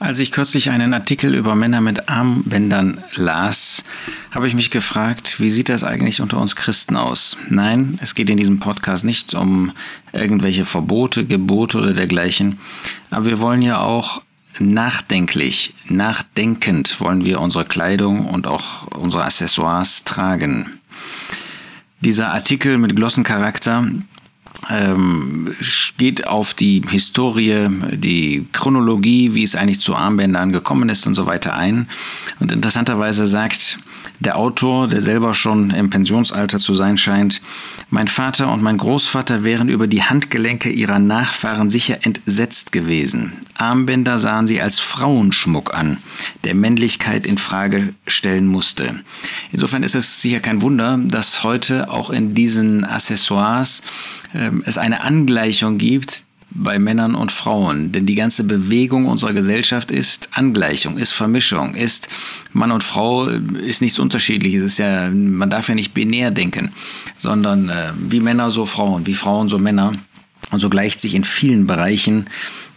Als ich kürzlich einen Artikel über Männer mit Armbändern las, habe ich mich gefragt, wie sieht das eigentlich unter uns Christen aus? Nein, es geht in diesem Podcast nicht um irgendwelche Verbote, Gebote oder dergleichen, aber wir wollen ja auch nachdenklich, nachdenkend wollen wir unsere Kleidung und auch unsere Accessoires tragen. Dieser Artikel mit Glossencharakter ähm, geht auf die Historie, die Chronologie, wie es eigentlich zu Armbändern gekommen ist und so weiter ein. Und interessanterweise sagt der Autor, der selber schon im Pensionsalter zu sein scheint, mein Vater und mein Großvater wären über die Handgelenke ihrer Nachfahren sicher entsetzt gewesen. Armbänder sahen sie als Frauenschmuck an, der Männlichkeit in Frage stellen musste. Insofern ist es sicher kein Wunder, dass heute auch in diesen Accessoires es eine Angleichung gibt bei Männern und Frauen. Denn die ganze Bewegung unserer Gesellschaft ist Angleichung, ist Vermischung, ist Mann und Frau ist nichts Unterschiedliches. Ist ja, man darf ja nicht binär denken, sondern äh, wie Männer so Frauen, wie Frauen so Männer. Und so gleicht sich in vielen Bereichen,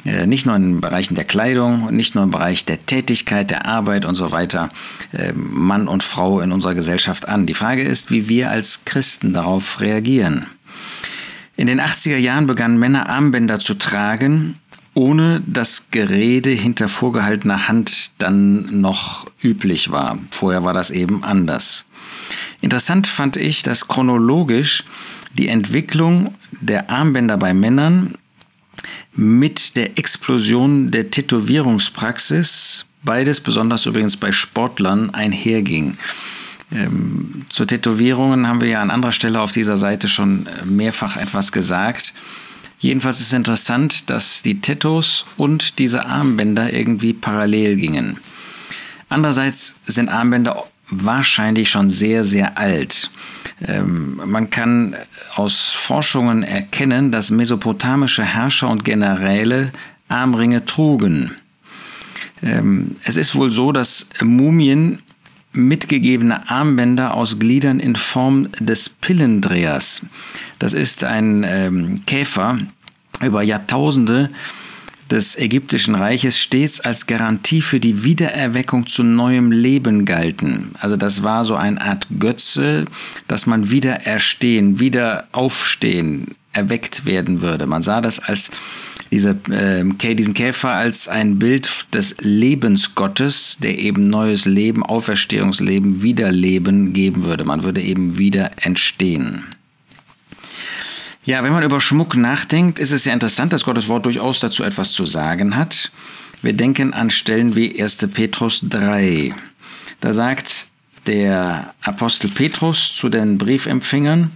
äh, nicht nur in Bereichen der Kleidung, nicht nur im Bereich der Tätigkeit, der Arbeit und so weiter, äh, Mann und Frau in unserer Gesellschaft an. Die Frage ist, wie wir als Christen darauf reagieren. In den 80er Jahren begannen Männer Armbänder zu tragen, ohne dass Gerede hinter vorgehaltener Hand dann noch üblich war. Vorher war das eben anders. Interessant fand ich, dass chronologisch die Entwicklung der Armbänder bei Männern mit der Explosion der Tätowierungspraxis, beides besonders übrigens bei Sportlern, einherging. Ähm, zu Tätowierungen haben wir ja an anderer Stelle auf dieser Seite schon äh, mehrfach etwas gesagt. Jedenfalls ist interessant, dass die Tattoos und diese Armbänder irgendwie parallel gingen. Andererseits sind Armbänder wahrscheinlich schon sehr, sehr alt. Ähm, man kann aus Forschungen erkennen, dass mesopotamische Herrscher und Generäle Armringe trugen. Ähm, es ist wohl so, dass Mumien mitgegebene Armbänder aus Gliedern in Form des Pillendrehers. Das ist ein ähm, Käfer über Jahrtausende des ägyptischen Reiches stets als Garantie für die Wiedererweckung zu neuem Leben galten. Also das war so eine Art Götze, dass man wieder erstehen, wieder aufstehen, erweckt werden würde. Man sah das als diese, äh, diesen Käfer als ein Bild des Lebensgottes, der eben neues Leben, Auferstehungsleben, Wiederleben geben würde. Man würde eben wieder entstehen. Ja, wenn man über Schmuck nachdenkt, ist es ja interessant, dass Gottes Wort durchaus dazu etwas zu sagen hat. Wir denken an Stellen wie 1. Petrus 3. Da sagt der Apostel Petrus zu den Briefempfängern,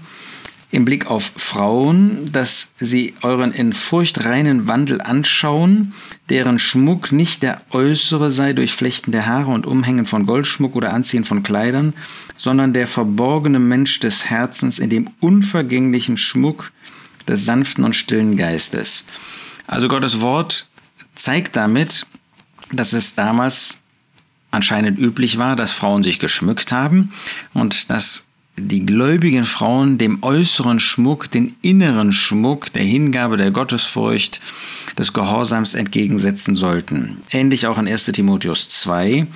im Blick auf Frauen, dass sie euren in Furcht reinen Wandel anschauen, deren Schmuck nicht der äußere sei durch Flechten der Haare und Umhängen von Goldschmuck oder Anziehen von Kleidern, sondern der verborgene Mensch des Herzens in dem unvergänglichen Schmuck des sanften und stillen Geistes. Also Gottes Wort zeigt damit, dass es damals anscheinend üblich war, dass Frauen sich geschmückt haben und dass die gläubigen Frauen dem äußeren Schmuck, den inneren Schmuck der Hingabe, der Gottesfurcht, des Gehorsams entgegensetzen sollten. Ähnlich auch in 1 Timotheus 2.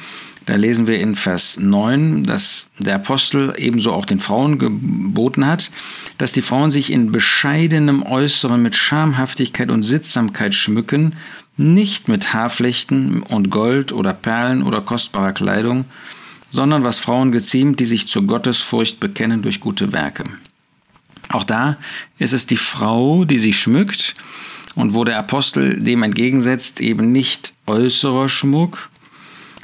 Da lesen wir in Vers 9, dass der Apostel ebenso auch den Frauen geboten hat, dass die Frauen sich in bescheidenem Äußeren mit Schamhaftigkeit und Sittsamkeit schmücken, nicht mit Haarflechten und Gold oder Perlen oder kostbarer Kleidung, sondern was Frauen geziemt, die sich zur Gottesfurcht bekennen durch gute Werke. Auch da ist es die Frau, die sich schmückt und wo der Apostel dem entgegensetzt, eben nicht äußerer Schmuck,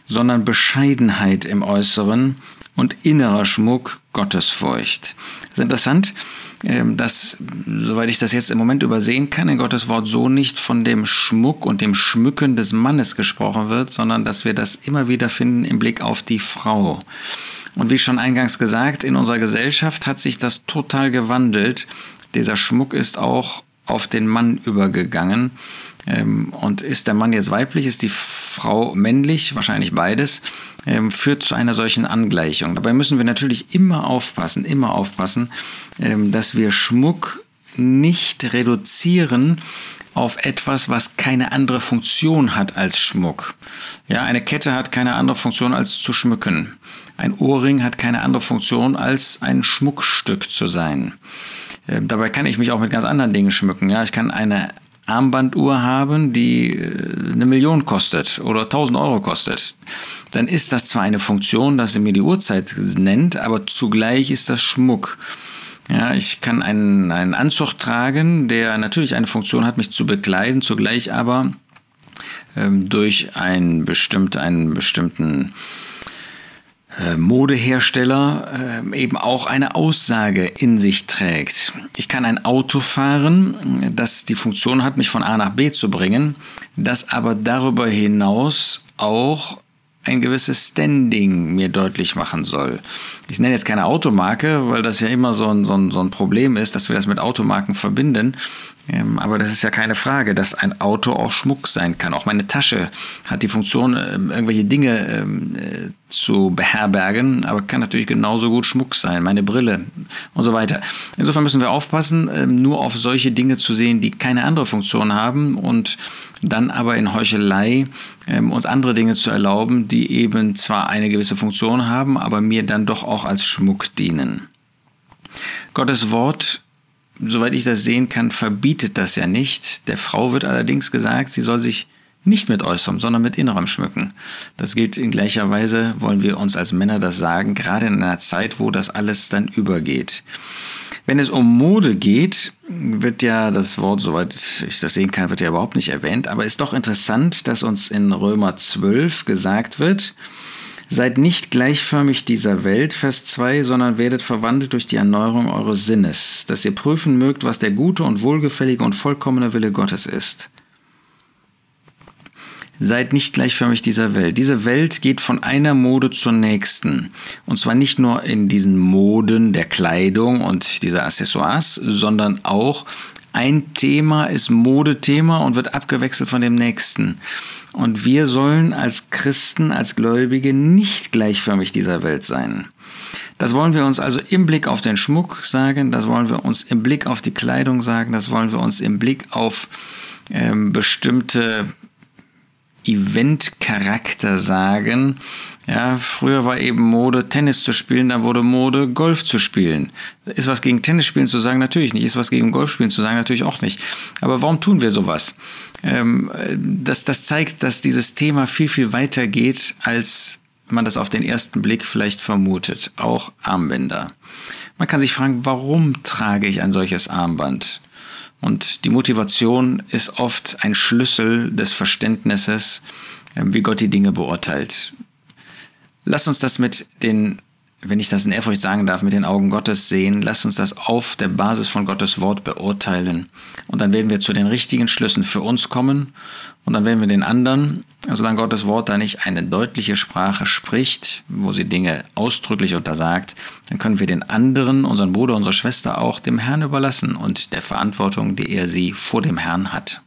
sondern Bescheidenheit im Äußeren und innerer Schmuck Gottesfurcht. Das ist interessant, ähm, dass, soweit ich das jetzt im Moment übersehen kann, in Gottes Wort so nicht von dem Schmuck und dem Schmücken des Mannes gesprochen wird, sondern dass wir das immer wieder finden im Blick auf die Frau. Und wie schon eingangs gesagt, in unserer Gesellschaft hat sich das total gewandelt. Dieser Schmuck ist auch auf den Mann übergegangen. Ähm, und ist der Mann jetzt weiblich, ist die Frau männlich, wahrscheinlich beides, ähm, führt zu einer solchen Angleichung. Dabei müssen wir natürlich immer aufpassen, immer aufpassen, ähm, dass wir Schmuck nicht reduzieren auf etwas, was keine andere Funktion hat als Schmuck. Ja, eine Kette hat keine andere Funktion als zu schmücken. Ein Ohrring hat keine andere Funktion als ein Schmuckstück zu sein. Äh, dabei kann ich mich auch mit ganz anderen Dingen schmücken. Ja, ich kann eine Armbanduhr haben, die äh, eine Million kostet oder 1000 Euro kostet, dann ist das zwar eine Funktion, dass sie mir die Uhrzeit nennt, aber zugleich ist das Schmuck. Ja, ich kann einen, einen Anzug tragen, der natürlich eine Funktion hat, mich zu bekleiden, zugleich aber ähm, durch ein bestimmt, einen bestimmten Modehersteller äh, eben auch eine Aussage in sich trägt. Ich kann ein Auto fahren, das die Funktion hat, mich von A nach B zu bringen, das aber darüber hinaus auch ein gewisses Standing mir deutlich machen soll. Ich nenne jetzt keine Automarke, weil das ja immer so ein, so ein, so ein Problem ist, dass wir das mit Automarken verbinden. Ähm, aber das ist ja keine Frage, dass ein Auto auch Schmuck sein kann. Auch meine Tasche hat die Funktion, ähm, irgendwelche Dinge ähm, äh, zu beherbergen, aber kann natürlich genauso gut Schmuck sein, meine Brille und so weiter. Insofern müssen wir aufpassen, nur auf solche Dinge zu sehen, die keine andere Funktion haben und dann aber in Heuchelei uns andere Dinge zu erlauben, die eben zwar eine gewisse Funktion haben, aber mir dann doch auch als Schmuck dienen. Gottes Wort soweit ich das sehen kann, verbietet das ja nicht. Der Frau wird allerdings gesagt, sie soll sich nicht mit äußerem, sondern mit innerem schmücken. Das gilt in gleicher Weise, wollen wir uns als Männer das sagen, gerade in einer Zeit, wo das alles dann übergeht. Wenn es um Mode geht, wird ja das Wort, soweit ich das sehen kann, wird ja überhaupt nicht erwähnt, aber ist doch interessant, dass uns in Römer 12 gesagt wird, Seid nicht gleichförmig dieser Welt, Vers 2, sondern werdet verwandelt durch die Erneuerung eures Sinnes, dass ihr prüfen mögt, was der gute und wohlgefällige und vollkommene Wille Gottes ist. Seid nicht gleichförmig dieser Welt. Diese Welt geht von einer Mode zur nächsten. Und zwar nicht nur in diesen Moden der Kleidung und dieser Accessoires, sondern auch ein Thema ist Modethema und wird abgewechselt von dem nächsten. Und wir sollen als Christen, als Gläubige nicht gleichförmig dieser Welt sein. Das wollen wir uns also im Blick auf den Schmuck sagen, das wollen wir uns im Blick auf die Kleidung sagen, das wollen wir uns im Blick auf ähm, bestimmte Eventcharakter sagen. Ja, früher war eben Mode, Tennis zu spielen, dann wurde Mode, Golf zu spielen. Ist was gegen Tennis spielen zu sagen? Natürlich nicht. Ist was gegen Golf spielen zu sagen? Natürlich auch nicht. Aber warum tun wir sowas? Ähm, das, das zeigt, dass dieses Thema viel, viel weiter geht, als man das auf den ersten Blick vielleicht vermutet. Auch Armbänder. Man kann sich fragen, warum trage ich ein solches Armband? Und die Motivation ist oft ein Schlüssel des Verständnisses, ähm, wie Gott die Dinge beurteilt. Lass uns das mit den, wenn ich das in Ehrfurcht sagen darf, mit den Augen Gottes sehen. Lass uns das auf der Basis von Gottes Wort beurteilen. Und dann werden wir zu den richtigen Schlüssen für uns kommen. Und dann werden wir den anderen, solange Gottes Wort da nicht eine deutliche Sprache spricht, wo sie Dinge ausdrücklich untersagt, dann können wir den anderen, unseren Bruder, unsere Schwester auch dem Herrn überlassen und der Verantwortung, die er sie vor dem Herrn hat.